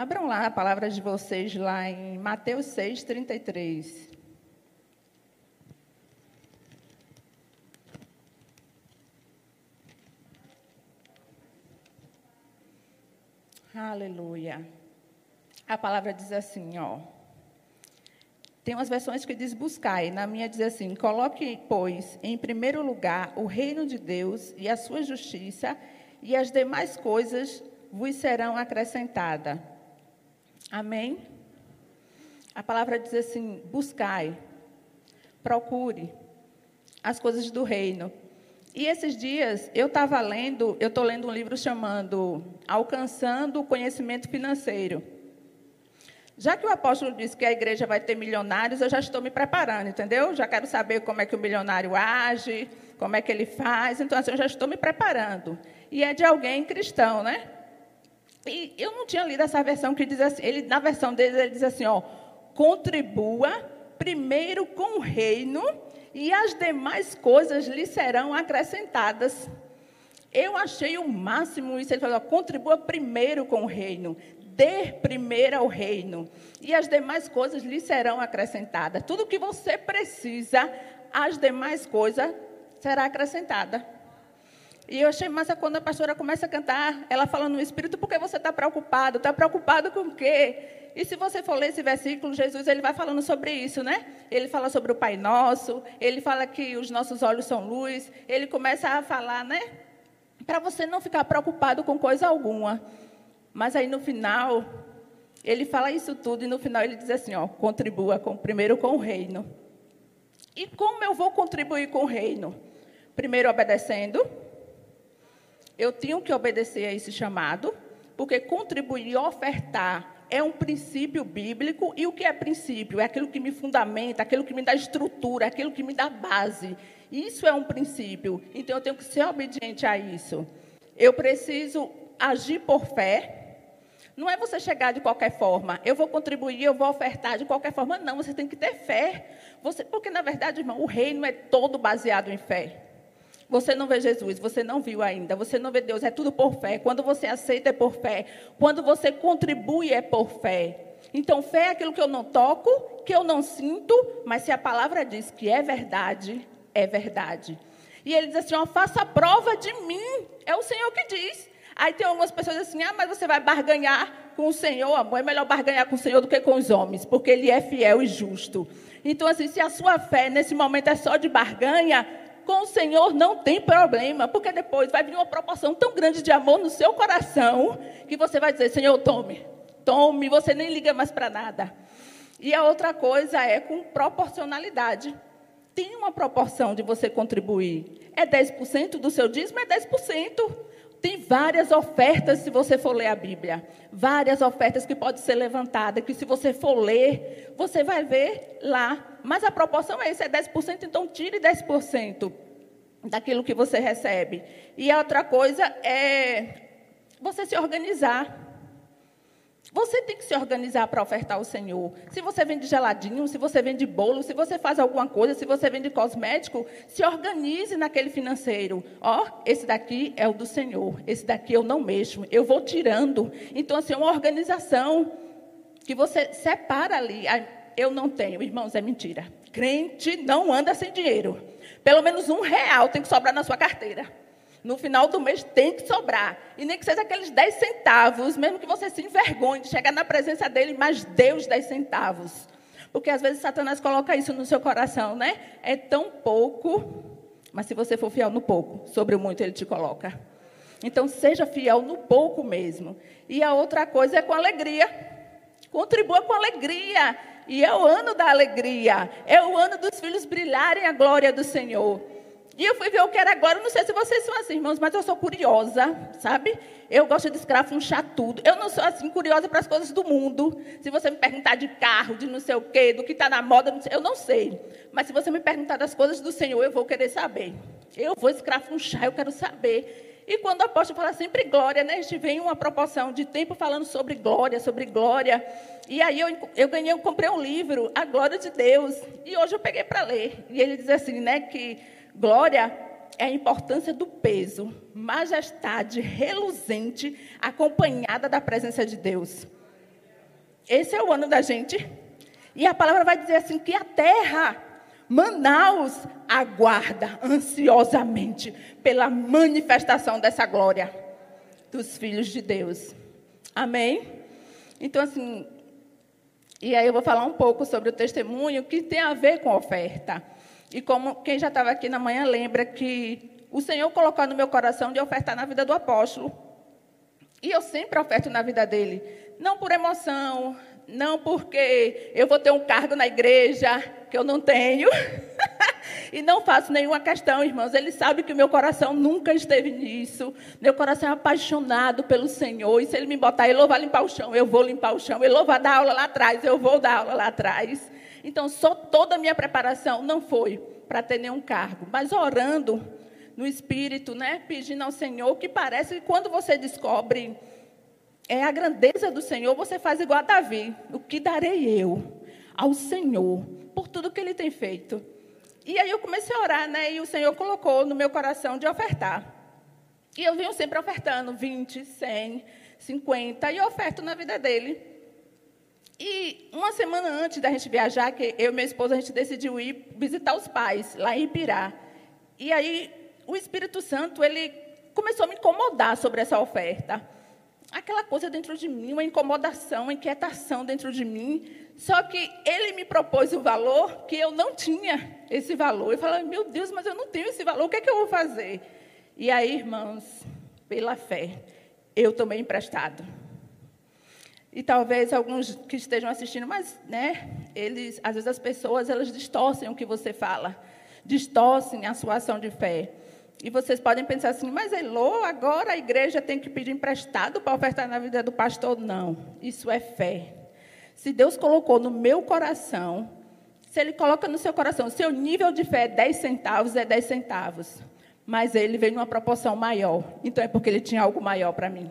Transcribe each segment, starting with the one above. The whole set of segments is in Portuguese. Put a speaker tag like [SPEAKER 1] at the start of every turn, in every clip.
[SPEAKER 1] Abram lá a palavra de vocês lá em Mateus 6, 33. Aleluia. A palavra diz assim, ó. Tem umas versões que diz buscai, na minha diz assim: coloque, pois, em primeiro lugar o reino de Deus e a sua justiça, e as demais coisas vos serão acrescentadas. Amém? A palavra diz assim: buscai, procure as coisas do reino. E esses dias eu estava lendo, eu estou lendo um livro chamando Alcançando o Conhecimento Financeiro. Já que o apóstolo disse que a igreja vai ter milionários, eu já estou me preparando, entendeu? Já quero saber como é que o milionário age, como é que ele faz, então assim, eu já estou me preparando. E é de alguém cristão, né? E eu não tinha lido essa versão que diz assim, ele, na versão dele, ele diz assim, ó, contribua primeiro com o reino e as demais coisas lhe serão acrescentadas. Eu achei o máximo isso. Ele falou: contribua primeiro com o reino, dê primeiro ao reino, e as demais coisas lhe serão acrescentadas. Tudo que você precisa, as demais coisas será acrescentada. E eu achei massa quando a pastora começa a cantar, ela fala no Espírito, porque você está preocupado? Está preocupado com o quê? E se você for ler esse versículo, Jesus ele vai falando sobre isso, né? Ele fala sobre o Pai Nosso, ele fala que os nossos olhos são luz, ele começa a falar, né? Para você não ficar preocupado com coisa alguma. Mas aí no final, ele fala isso tudo e no final ele diz assim, ó, contribua com, primeiro com o reino. E como eu vou contribuir com o reino? Primeiro obedecendo. Eu tenho que obedecer a esse chamado, porque contribuir e ofertar é um princípio bíblico, e o que é princípio? É aquilo que me fundamenta, aquilo que me dá estrutura, aquilo que me dá base. Isso é um princípio, então eu tenho que ser obediente a isso. Eu preciso agir por fé. Não é você chegar de qualquer forma, eu vou contribuir, eu vou ofertar de qualquer forma. Não, você tem que ter fé. Você, porque, na verdade, irmão, o reino é todo baseado em fé. Você não vê Jesus, você não viu ainda, você não vê Deus, é tudo por fé. Quando você aceita é por fé, quando você contribui é por fé. Então, fé é aquilo que eu não toco, que eu não sinto, mas se a palavra diz que é verdade, é verdade. E ele diz assim: ó, faça prova de mim. É o Senhor que diz. Aí tem algumas pessoas assim: ah, mas você vai barganhar com o Senhor, amor. É melhor barganhar com o Senhor do que com os homens, porque Ele é fiel e justo. Então, assim, se a sua fé nesse momento é só de barganha, com o Senhor não tem problema, porque depois vai vir uma proporção tão grande de amor no seu coração que você vai dizer: Senhor, tome, tome, você nem liga mais para nada. E a outra coisa é com proporcionalidade. Tem uma proporção de você contribuir. É 10% do seu dízimo? É 10%. Tem várias ofertas, se você for ler a Bíblia. Várias ofertas que podem ser levantadas, que se você for ler, você vai ver lá mas a proporção é essa, é 10%, então tire 10% daquilo que você recebe. E a outra coisa é você se organizar. Você tem que se organizar para ofertar ao Senhor. Se você vende geladinho, se você vende bolo, se você faz alguma coisa, se você vende cosmético, se organize naquele financeiro. Ó, oh, esse daqui é o do Senhor, esse daqui eu não mexo, eu vou tirando. Então, assim, é uma organização que você separa ali eu não tenho. Irmãos, é mentira. Crente não anda sem dinheiro. Pelo menos um real tem que sobrar na sua carteira. No final do mês tem que sobrar. E nem que seja aqueles 10 centavos, mesmo que você se envergonhe de chegar na presença dele, mas Deus 10 centavos. Porque às vezes Satanás coloca isso no seu coração, né? É tão pouco, mas se você for fiel no pouco, sobre o muito ele te coloca. Então seja fiel no pouco mesmo. E a outra coisa é com alegria. Contribua com alegria. E é o ano da alegria. É o ano dos filhos brilharem a glória do Senhor. E eu fui ver o que era agora. Não sei se vocês são assim, irmãos, mas eu sou curiosa, sabe? Eu gosto de escrafunchar tudo. Eu não sou assim curiosa para as coisas do mundo. Se você me perguntar de carro, de não sei o quê, do que está na moda, eu não sei. Mas se você me perguntar das coisas do Senhor, eu vou querer saber. Eu vou escrafunchar, eu quero saber. E quando o apóstolo fala sempre glória, né? A gente vem uma proporção de tempo falando sobre glória, sobre glória. E aí eu, eu ganhei, eu comprei um livro, A Glória de Deus. E hoje eu peguei para ler. E ele diz assim, né? Que glória é a importância do peso, majestade reluzente, acompanhada da presença de Deus. esse é o ano da gente. E a palavra vai dizer assim que a terra, Manaus, aguarda ansiosamente pela manifestação dessa glória dos filhos de Deus. Amém? Então, assim, e aí eu vou falar um pouco sobre o testemunho que tem a ver com oferta. E como quem já estava aqui na manhã lembra que o Senhor colocou no meu coração de ofertar na vida do apóstolo. E eu sempre oferto na vida dele. Não por emoção, não porque eu vou ter um cargo na igreja que eu não tenho. e não faço nenhuma questão, irmãos. Ele sabe que o meu coração nunca esteve nisso. Meu coração é apaixonado pelo Senhor. E se ele me botar, ele vai limpar o chão, eu vou limpar o chão. Ele vai dar aula lá atrás, eu vou dar aula lá atrás. Então, só toda a minha preparação não foi para ter nenhum cargo, mas orando no Espírito, né, pedindo ao Senhor, que parece que quando você descobre é a grandeza do Senhor, você faz igual a Davi. O que darei eu ao Senhor por tudo que ele tem feito? E aí eu comecei a orar, né? E o Senhor colocou no meu coração de ofertar. E eu venho sempre ofertando 20, 100, 50, e eu oferto na vida dele. E uma semana antes da gente viajar, que eu e minha esposa, a gente decidiu ir visitar os pais, lá em Ipirá. E aí o Espírito Santo, ele começou a me incomodar sobre essa oferta aquela coisa dentro de mim, uma incomodação, uma inquietação dentro de mim. Só que ele me propôs o valor que eu não tinha esse valor. Eu falei, meu Deus, mas eu não tenho esse valor, o que é que eu vou fazer? E aí, irmãos, pela fé, eu tomei emprestado. E talvez alguns que estejam assistindo, mas, né, eles, às vezes as pessoas, elas distorcem o que você fala, distorcem a sua ação de fé. E vocês podem pensar assim, mas Elô, agora a igreja tem que pedir emprestado para ofertar na vida do pastor? Não, isso é fé. Se Deus colocou no meu coração, se Ele coloca no seu coração, seu nível de fé é 10 centavos, é 10 centavos. Mas Ele veio numa proporção maior. Então é porque Ele tinha algo maior para mim.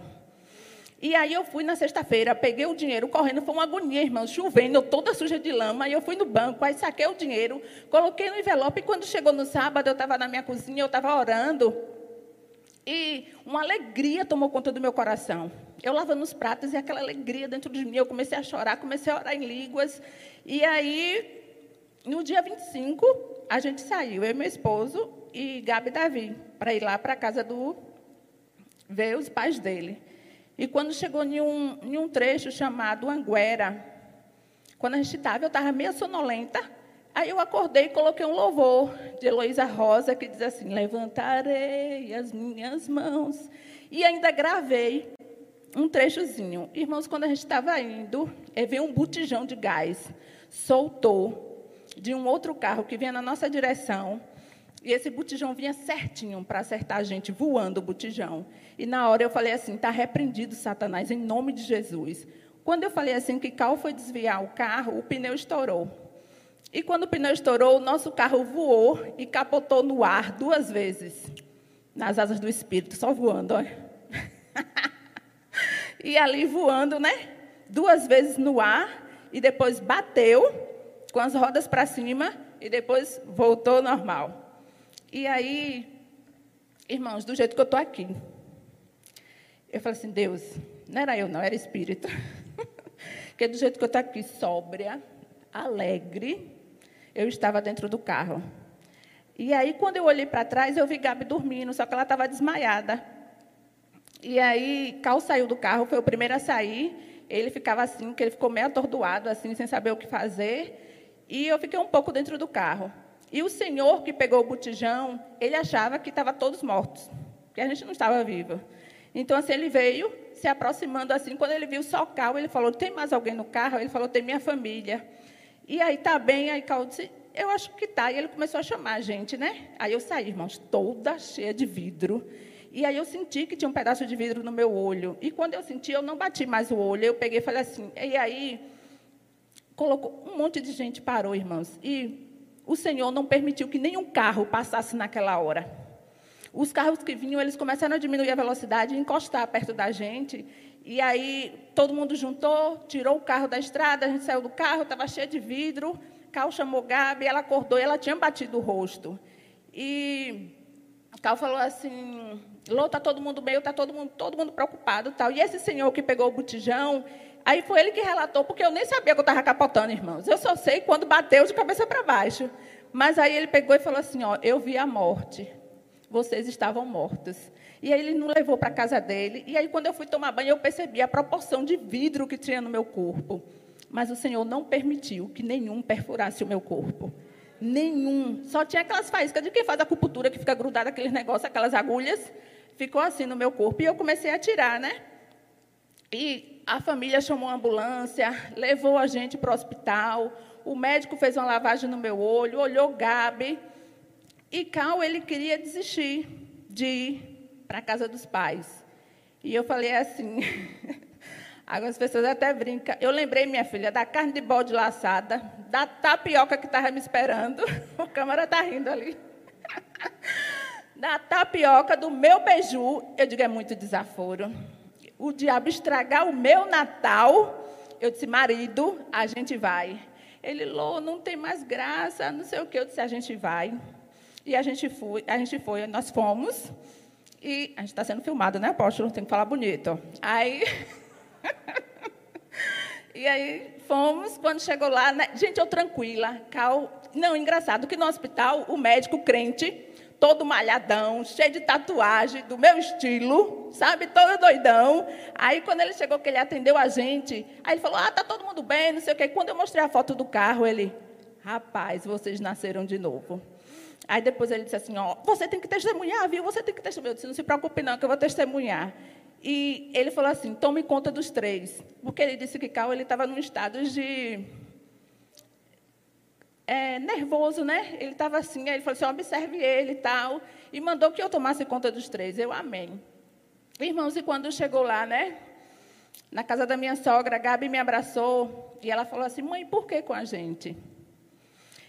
[SPEAKER 1] E aí eu fui na sexta-feira, peguei o dinheiro correndo, foi uma agonia, irmão, chovendo, toda suja de lama. E eu fui no banco, aí saquei o dinheiro, coloquei no envelope. E quando chegou no sábado, eu estava na minha cozinha, eu estava orando. E uma alegria tomou conta do meu coração. Eu lavando os pratos e aquela alegria dentro de mim. Eu comecei a chorar, comecei a orar em línguas. E aí, no dia 25, a gente saiu, eu e meu esposo e Gabi Davi, para ir lá para a casa do. ver os pais dele. E quando chegou em um, em um trecho chamado Anguera, quando a gente estava, eu estava meio sonolenta. Aí eu acordei e coloquei um louvor de Heloísa Rosa, que diz assim: Levantarei as minhas mãos. E ainda gravei um trechozinho. Irmãos, quando a gente estava indo, eh, veio um botijão de gás, soltou de um outro carro que vinha na nossa direção. E esse botijão vinha certinho para acertar a gente, voando o botijão. E na hora eu falei assim: está repreendido, Satanás, em nome de Jesus. Quando eu falei assim que Cal foi desviar o carro, o pneu estourou. E quando o pneu estourou, o nosso carro voou e capotou no ar duas vezes. Nas asas do Espírito, só voando, olha. e ali voando, né? Duas vezes no ar e depois bateu com as rodas para cima e depois voltou normal. E aí, irmãos, do jeito que eu estou aqui, eu falei assim, Deus, não era eu não, era Espírito. Porque do jeito que eu estou aqui, sóbria, alegre, eu estava dentro do carro. E aí, quando eu olhei para trás, eu vi Gabi dormindo, só que ela estava desmaiada. E aí, Cal saiu do carro, foi o primeiro a sair. Ele ficava assim, que ele ficou meio atordoado, assim, sem saber o que fazer. E eu fiquei um pouco dentro do carro. E o senhor que pegou o botijão, ele achava que estava todos mortos, que a gente não estava vivo. Então, assim, ele veio se aproximando assim. Quando ele viu só Cal, ele falou: Tem mais alguém no carro? Ele falou: Tem minha família. E aí, tá bem? Aí Cal disse: Eu acho que tá. E ele começou a chamar a gente, né? Aí eu saí, irmãos, toda cheia de vidro. E aí eu senti que tinha um pedaço de vidro no meu olho. E quando eu senti, eu não bati mais o olho. Eu peguei e falei assim. E aí, colocou um monte de gente parou, irmãos. E o Senhor não permitiu que nenhum carro passasse naquela hora. Os carros que vinham, eles começaram a diminuir a velocidade, encostar perto da gente. E aí todo mundo juntou, tirou o carro da estrada, a gente saiu do carro, estava cheio de vidro. Cal chamou Gabi, ela acordou e ela tinha batido o rosto. E Cal falou assim, Lô, tá todo mundo bem, tá todo mundo, todo mundo preocupado, tal. E esse senhor que pegou o botijão, aí foi ele que relatou, porque eu nem sabia que eu estava capotando, irmãos. Eu só sei quando bateu de cabeça para baixo. Mas aí ele pegou e falou assim, ó, eu vi a morte. Vocês estavam mortos. E aí ele não levou para a casa dele. E aí quando eu fui tomar banho, eu percebi a proporção de vidro que tinha no meu corpo. Mas o Senhor não permitiu que nenhum perfurasse o meu corpo. Nenhum. Só tinha aquelas faíscas de quem faz acupuntura, que fica grudada aqueles negócios, aquelas agulhas. Ficou assim no meu corpo. E eu comecei a tirar, né? E a família chamou uma ambulância, levou a gente para o hospital. O médico fez uma lavagem no meu olho, olhou Gabi. E Cal, ele queria desistir de ir para a casa dos pais. E eu falei assim. Algumas pessoas até brincam. Eu lembrei, minha filha, da carne de bode laçada, da tapioca que estava me esperando. O câmara está rindo ali. Da tapioca, do meu beiju. Eu digo, é muito desaforo. O diabo estragar o meu Natal. Eu disse, marido, a gente vai. Ele, Lô, não tem mais graça, não sei o que. Eu disse, a gente vai. E a gente foi, a gente foi, nós fomos. E a gente está sendo filmado, né, apóstolo? Tem que falar bonito. Aí. e aí fomos, quando chegou lá, né? gente, eu tranquila, cal... Não, engraçado que no hospital, o médico crente, todo malhadão, cheio de tatuagem, do meu estilo, sabe, todo doidão. Aí, quando ele chegou, que ele atendeu a gente, aí ele falou, ah, tá todo mundo bem, não sei o quê. Quando eu mostrei a foto do carro, ele, rapaz, vocês nasceram de novo. Aí depois ele disse assim, ó, você tem que testemunhar, viu? Você tem que testemunhar. Eu disse, não se preocupe não, que eu vou testemunhar. E ele falou assim: tome conta dos três. Porque ele disse que Cal estava num estado de. É, nervoso, né? Ele estava assim, ele falou assim: observe ele e tal. E mandou que eu tomasse conta dos três. Eu amém. Irmãos, e quando chegou lá, né? Na casa da minha sogra, a Gabi me abraçou e ela falou assim: mãe, por que com a gente?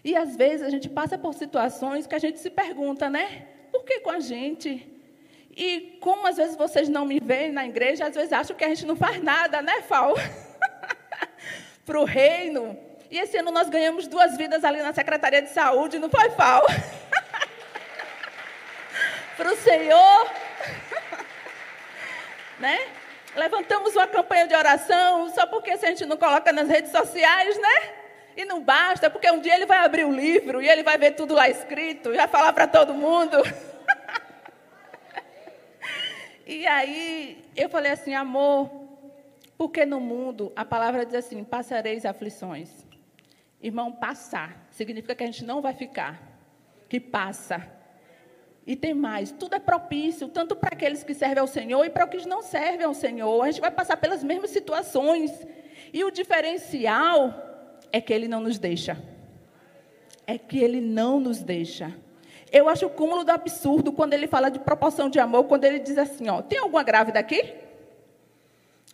[SPEAKER 1] E às vezes a gente passa por situações que a gente se pergunta, né? Por que com a gente? E como às vezes vocês não me veem na igreja, às vezes acham que a gente não faz nada, né, Fal? Para o reino. E esse ano nós ganhamos duas vidas ali na Secretaria de Saúde, não foi, Fal? Para o Senhor. né? Levantamos uma campanha de oração, só porque se a gente não coloca nas redes sociais, né? E não basta, porque um dia ele vai abrir o livro e ele vai ver tudo lá escrito, já falar para todo mundo. E aí eu falei assim, amor, porque no mundo a palavra diz assim: passareis aflições. Irmão, passar significa que a gente não vai ficar, que passa. E tem mais, tudo é propício, tanto para aqueles que servem ao Senhor e para os que não servem ao Senhor. A gente vai passar pelas mesmas situações. E o diferencial é que Ele não nos deixa. É que Ele não nos deixa. Eu acho o cúmulo do absurdo quando ele fala de proporção de amor, quando ele diz assim, ó, tem alguma grávida aqui?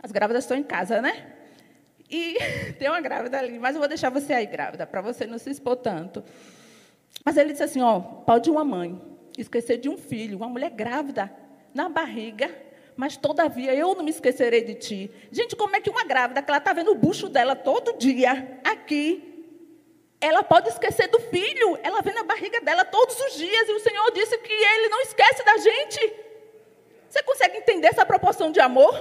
[SPEAKER 1] As grávidas estão em casa, né? E tem uma grávida ali, mas eu vou deixar você aí grávida, para você não se expor tanto. Mas ele disse assim, ó, pode uma mãe esquecer de um filho, uma mulher grávida, na barriga, mas todavia eu não me esquecerei de ti. Gente, como é que uma grávida, que ela está vendo o bucho dela todo dia, aqui, ela pode esquecer do filho, ela vê na barriga dela todos os dias, e o Senhor disse que Ele não esquece da gente. Você consegue entender essa proporção de amor?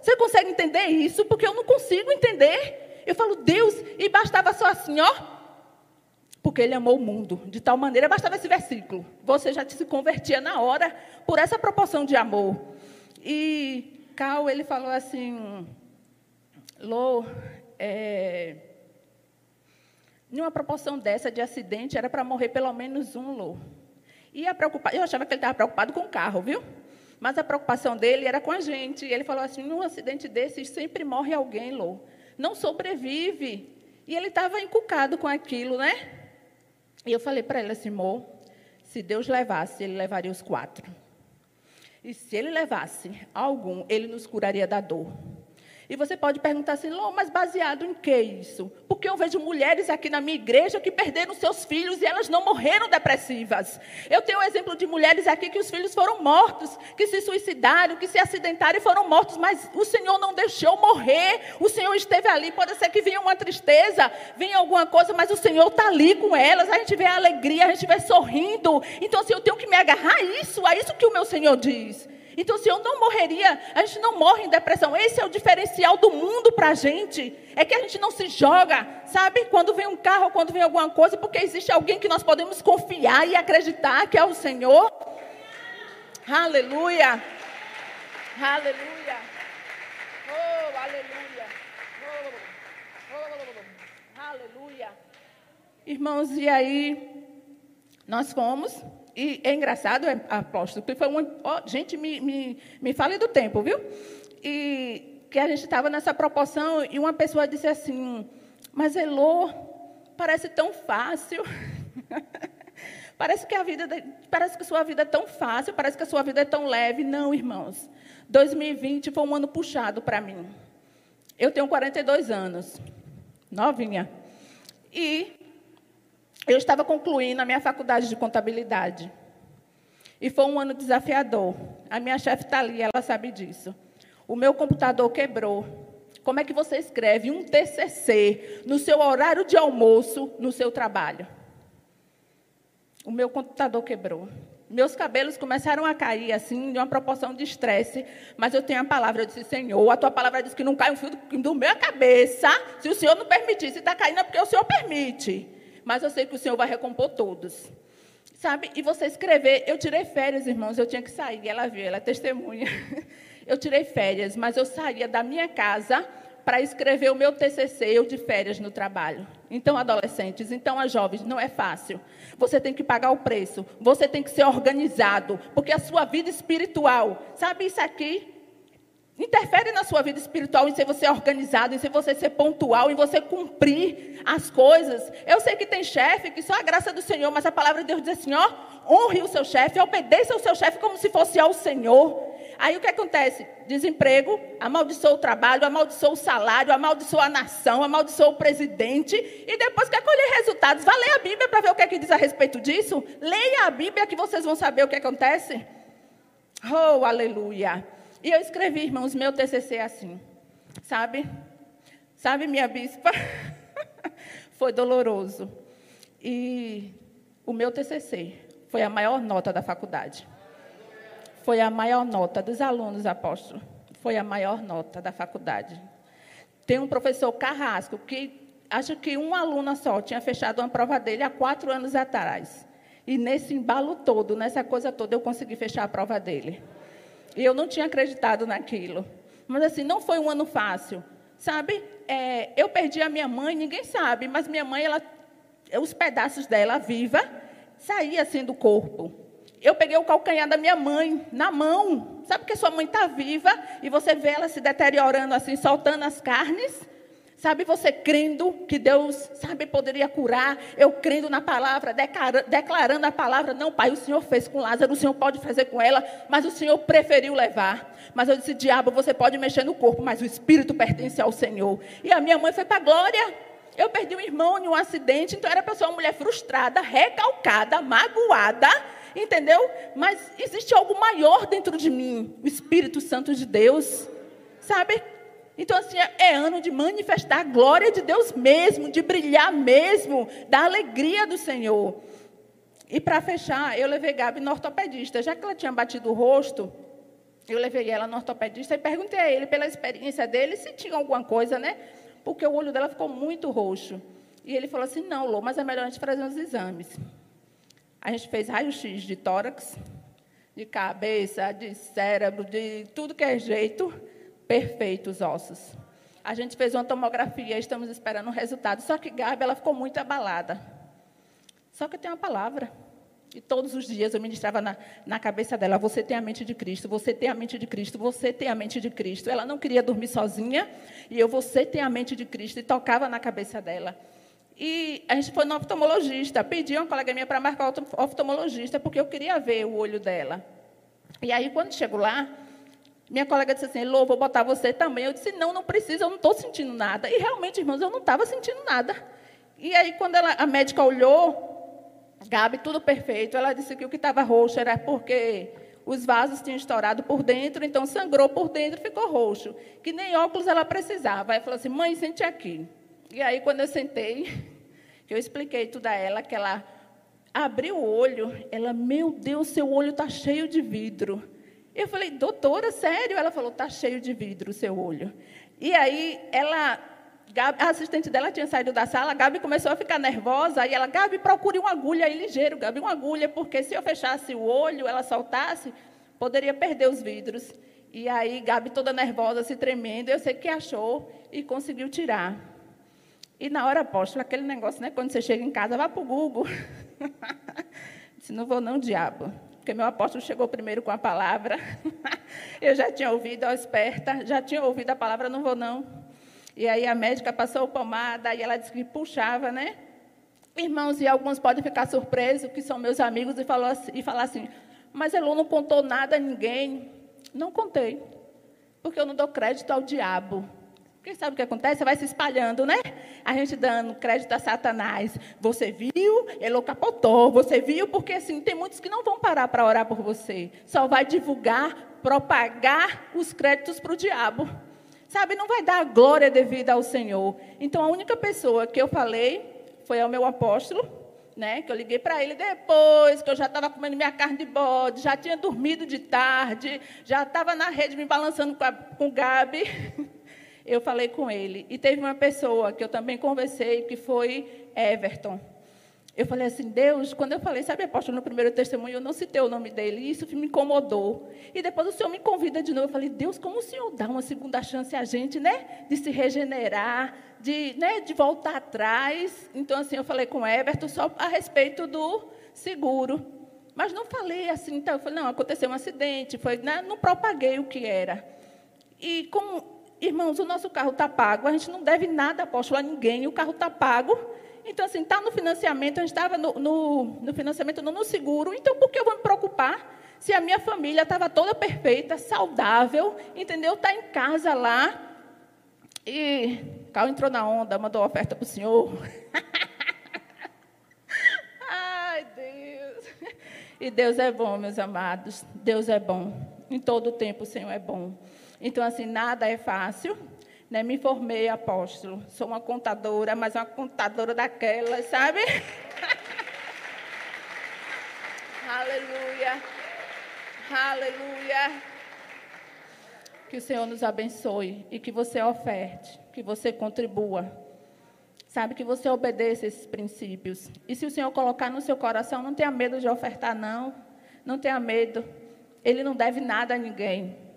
[SPEAKER 1] Você consegue entender isso? Porque eu não consigo entender. Eu falo, Deus, e bastava só assim, ó. Porque Ele amou o mundo. De tal maneira, bastava esse versículo. Você já se convertia na hora por essa proporção de amor. E Cal, ele falou assim, Lô, é, numa proporção dessa de acidente, era para morrer pelo menos um Lô. E a preocupa... eu achava que ele estava preocupado com o carro, viu? Mas a preocupação dele era com a gente. Ele falou assim: num acidente desses sempre morre alguém, Lô. Não sobrevive. E ele estava encucado com aquilo, né? E eu falei para ele assim, amor, se Deus levasse, ele levaria os quatro. E se ele levasse algum, ele nos curaria da dor. E você pode perguntar assim, Lô, mas baseado em que isso? Porque eu vejo mulheres aqui na minha igreja que perderam seus filhos e elas não morreram depressivas. Eu tenho um exemplo de mulheres aqui que os filhos foram mortos, que se suicidaram, que se acidentaram e foram mortos, mas o Senhor não deixou morrer. O Senhor esteve ali. Pode ser que venha uma tristeza, venha alguma coisa, mas o Senhor está ali com elas. A gente vê a alegria, a gente vê sorrindo. Então, assim, eu tenho que me agarrar a isso, a isso que o meu Senhor diz. Então, se eu não morreria, a gente não morre em depressão. Esse é o diferencial do mundo para a gente. É que a gente não se joga, sabe? Quando vem um carro, quando vem alguma coisa, porque existe alguém que nós podemos confiar e acreditar que é o Senhor. Aleluia. Aleluia. Oh, aleluia. Oh, oh, oh, aleluia. Irmãos, e aí nós fomos e é engraçado, é, apóstolo, que foi uma. Oh, gente, me, me, me fale do tempo, viu? E que a gente estava nessa proporção e uma pessoa disse assim: Mas Elô, parece tão fácil. parece que a vida, parece que sua vida é tão fácil, parece que a sua vida é tão leve. Não, irmãos. 2020 foi um ano puxado para mim. Eu tenho 42 anos, novinha. E eu estava concluindo a minha faculdade de contabilidade. E foi um ano desafiador. A minha chefe está ali, ela sabe disso. O meu computador quebrou. Como é que você escreve um TCC no seu horário de almoço, no seu trabalho? O meu computador quebrou. Meus cabelos começaram a cair, assim, de uma proporção de estresse. Mas eu tenho a palavra, eu disse, Senhor, a tua palavra diz que não cai um fio do, do meu cabeça. Se o Senhor não permitir, se está caindo é porque o Senhor permite mas eu sei que o Senhor vai recompor todos. Sabe? E você escrever, eu tirei férias, irmãos, eu tinha que sair, ela viu, ela é testemunha. Eu tirei férias, mas eu saía da minha casa para escrever o meu TCC, eu de férias no trabalho. Então, adolescentes, então, as jovens, não é fácil. Você tem que pagar o preço, você tem que ser organizado, porque a sua vida espiritual, sabe isso aqui? Interfere na sua vida espiritual em ser você organizado, em ser você ser pontual, em você cumprir as coisas. Eu sei que tem chefe que só a graça do Senhor, mas a palavra de Deus diz assim, ó, honre o seu chefe, obedeça ao seu chefe como se fosse ao Senhor. Aí o que acontece? Desemprego, amaldiçoa o trabalho, amaldiçoa o salário, amaldiçoa a nação, amaldiçoa o presidente, e depois quer colher resultados. Vá ler a Bíblia para ver o que é que diz a respeito disso. Leia a Bíblia que vocês vão saber o que acontece. Oh, aleluia. E eu escrevi, irmãos, meu TCC assim, sabe? Sabe, minha bispa? foi doloroso. E o meu TCC foi a maior nota da faculdade. Foi a maior nota dos alunos, apóstolo. Foi a maior nota da faculdade. Tem um professor Carrasco que acho que uma aluna só tinha fechado uma prova dele há quatro anos atrás. E nesse embalo todo, nessa coisa toda, eu consegui fechar a prova dele. E eu não tinha acreditado naquilo. Mas assim, não foi um ano fácil. Sabe? É, eu perdi a minha mãe, ninguém sabe, mas minha mãe, ela, os pedaços dela viva, saíam assim do corpo. Eu peguei o calcanhar da minha mãe na mão. Sabe que sua mãe está viva e você vê ela se deteriorando assim, soltando as carnes? Sabe, você crendo que Deus, sabe, poderia curar, eu crendo na palavra, declarando a palavra, não, Pai, o Senhor fez com Lázaro, o Senhor pode fazer com ela, mas o Senhor preferiu levar. Mas eu disse, diabo, você pode mexer no corpo, mas o espírito pertence ao Senhor. E a minha mãe foi para a glória. Eu perdi um irmão em um acidente, então era para ser uma mulher frustrada, recalcada, magoada, entendeu? Mas existe algo maior dentro de mim, o Espírito Santo de Deus, sabe? Então, assim, é, é ano de manifestar a glória de Deus mesmo, de brilhar mesmo, da alegria do Senhor. E para fechar, eu levei Gabi no ortopedista. Já que ela tinha batido o rosto, eu levei ela no ortopedista e perguntei a ele, pela experiência dele, se tinha alguma coisa, né? Porque o olho dela ficou muito roxo. E ele falou assim: não, Lô, mas é melhor a gente fazer uns exames. A gente fez raio-x de tórax, de cabeça, de cérebro, de tudo que é jeito perfeitos ossos. A gente fez uma tomografia, estamos esperando o resultado. Só que Gabi, ela ficou muito abalada. Só que tem uma palavra. E todos os dias eu ministrava na, na cabeça dela: você tem a mente de Cristo, você tem a mente de Cristo, você tem a mente de Cristo. Ela não queria dormir sozinha, e eu, você tem a mente de Cristo, e tocava na cabeça dela. E a gente foi no oftalmologista, pedi uma colega minha para marcar o oftalmologista, porque eu queria ver o olho dela. E aí, quando chego lá, Minha colega disse assim, Elô, vou botar você também. Eu disse, não, não precisa, eu não estou sentindo nada. E realmente, irmãos, eu não estava sentindo nada. E aí, quando ela, a médica olhou, Gabi, tudo perfeito, ela disse que o que estava roxo era porque os vasos tinham estourado por dentro, então sangrou por dentro, ficou roxo. Que nem óculos ela precisava. Aí falou assim, mãe, sente aqui. E aí, quando eu sentei, que eu expliquei tudo a ela, que ela abriu o olho, ela, meu Deus, seu olho está cheio de vidro. Eu falei, doutora, sério? Ela falou, está cheio de vidro o seu olho. E aí, ela, a assistente dela tinha saído da sala, a Gabi começou a ficar nervosa, e ela, Gabi, procure uma agulha aí ligeiro, Gabi, uma agulha, porque se eu fechasse o olho, ela soltasse, poderia perder os vidros. E aí, Gabi toda nervosa, se tremendo, eu sei que achou e conseguiu tirar. E na hora apóstola, aquele negócio, né? Quando você chega em casa, vá para o Google. Disse, não vou não, diabo. Porque meu apóstolo chegou primeiro com a palavra. Eu já tinha ouvido, ó, esperta, já tinha ouvido a palavra, não vou não. E aí a médica passou pomada, e ela disse que puxava, né? Irmãos, e alguns podem ficar surpresos, que são meus amigos, e, falou assim, e falar assim, mas Elô não contou nada a ninguém. Não contei, porque eu não dou crédito ao diabo. Sabe o que acontece? Você vai se espalhando, né? A gente dando crédito a Satanás. Você viu? Ele capotou. Você viu? Porque assim, tem muitos que não vão parar para orar por você. Só vai divulgar, propagar os créditos para o diabo. Sabe? Não vai dar a glória devida ao Senhor. Então, a única pessoa que eu falei foi ao meu apóstolo, né? Que eu liguei para ele depois, que eu já estava comendo minha carne de bode, já tinha dormido de tarde, já estava na rede me balançando com o Gabi. eu falei com ele. E teve uma pessoa que eu também conversei, que foi Everton. Eu falei assim, Deus, quando eu falei, sabe, apóstolo, no primeiro testemunho, eu não citei o nome dele, e isso me incomodou. E depois o Senhor me convida de novo. Eu falei, Deus, como o Senhor dá uma segunda chance a gente, né? De se regenerar, de, né, de voltar atrás. Então, assim, eu falei com Everton só a respeito do seguro. Mas não falei assim, então, eu falei, não, aconteceu um acidente, foi, né, não propaguei o que era. E como Irmãos, o nosso carro está pago, a gente não deve nada, apóstolo, a ninguém, o carro está pago. Então, assim, está no financiamento, a gente estava no, no, no, financiamento, não no seguro. Então, por que eu vou me preocupar se a minha família estava toda perfeita, saudável, entendeu? Está em casa lá. E carro entrou na onda, mandou oferta para o senhor. Ai, Deus. E Deus é bom, meus amados. Deus é bom. Em todo tempo o Senhor é bom. Então, assim, nada é fácil. Né? Me formei apóstolo. Sou uma contadora, mas uma contadora daquelas, sabe? Aleluia. Aleluia. Que o Senhor nos abençoe e que você oferte, que você contribua. Sabe, que você obedeça esses princípios. E se o Senhor colocar no seu coração, não tenha medo de ofertar, não. Não tenha medo. Ele não deve nada a ninguém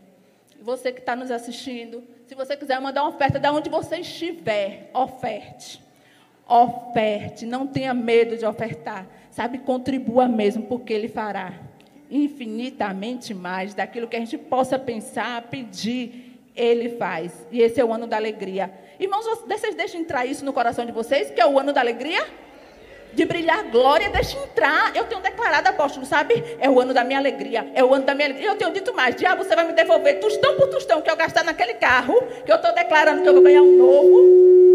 [SPEAKER 1] você que está nos assistindo, se você quiser mandar uma oferta de onde você estiver, oferte. Oferte, não tenha medo de ofertar. Sabe, contribua mesmo, porque Ele fará infinitamente mais daquilo que a gente possa pensar, pedir, Ele faz. E esse é o ano da alegria. Irmãos, vocês deixem entrar isso no coração de vocês, que é o ano da alegria? De brilhar glória, deixa entrar. Eu tenho declarado, apóstolo, sabe? É o ano da minha alegria. É o ano da minha alegria. Eu tenho dito mais: diabo, você vai me devolver tostão por tostão que eu gastar naquele carro, que eu estou declarando que eu vou ganhar um novo.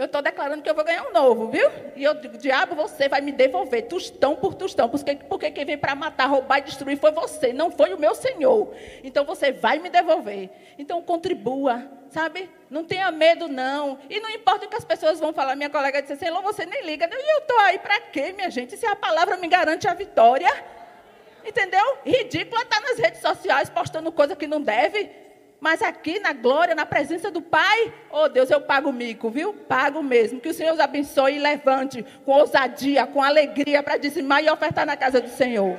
[SPEAKER 1] Eu estou declarando que eu vou ganhar um novo, viu? E eu digo, diabo, você vai me devolver, tostão por tostão, porque, porque quem veio para matar, roubar e destruir foi você, não foi o meu Senhor. Então você vai me devolver. Então contribua, sabe? Não tenha medo, não. E não importa o que as pessoas vão falar. Minha colega disse assim, você nem liga. E eu estou aí para quê, minha gente? Se a palavra me garante a vitória. Entendeu? Ridícula estar tá nas redes sociais postando coisa que não deve. Mas aqui na glória, na presença do Pai, oh Deus, eu pago o mico, viu? Pago mesmo. Que o Senhor os abençoe e levante com ousadia, com alegria para dizimar e ofertar na casa do Senhor.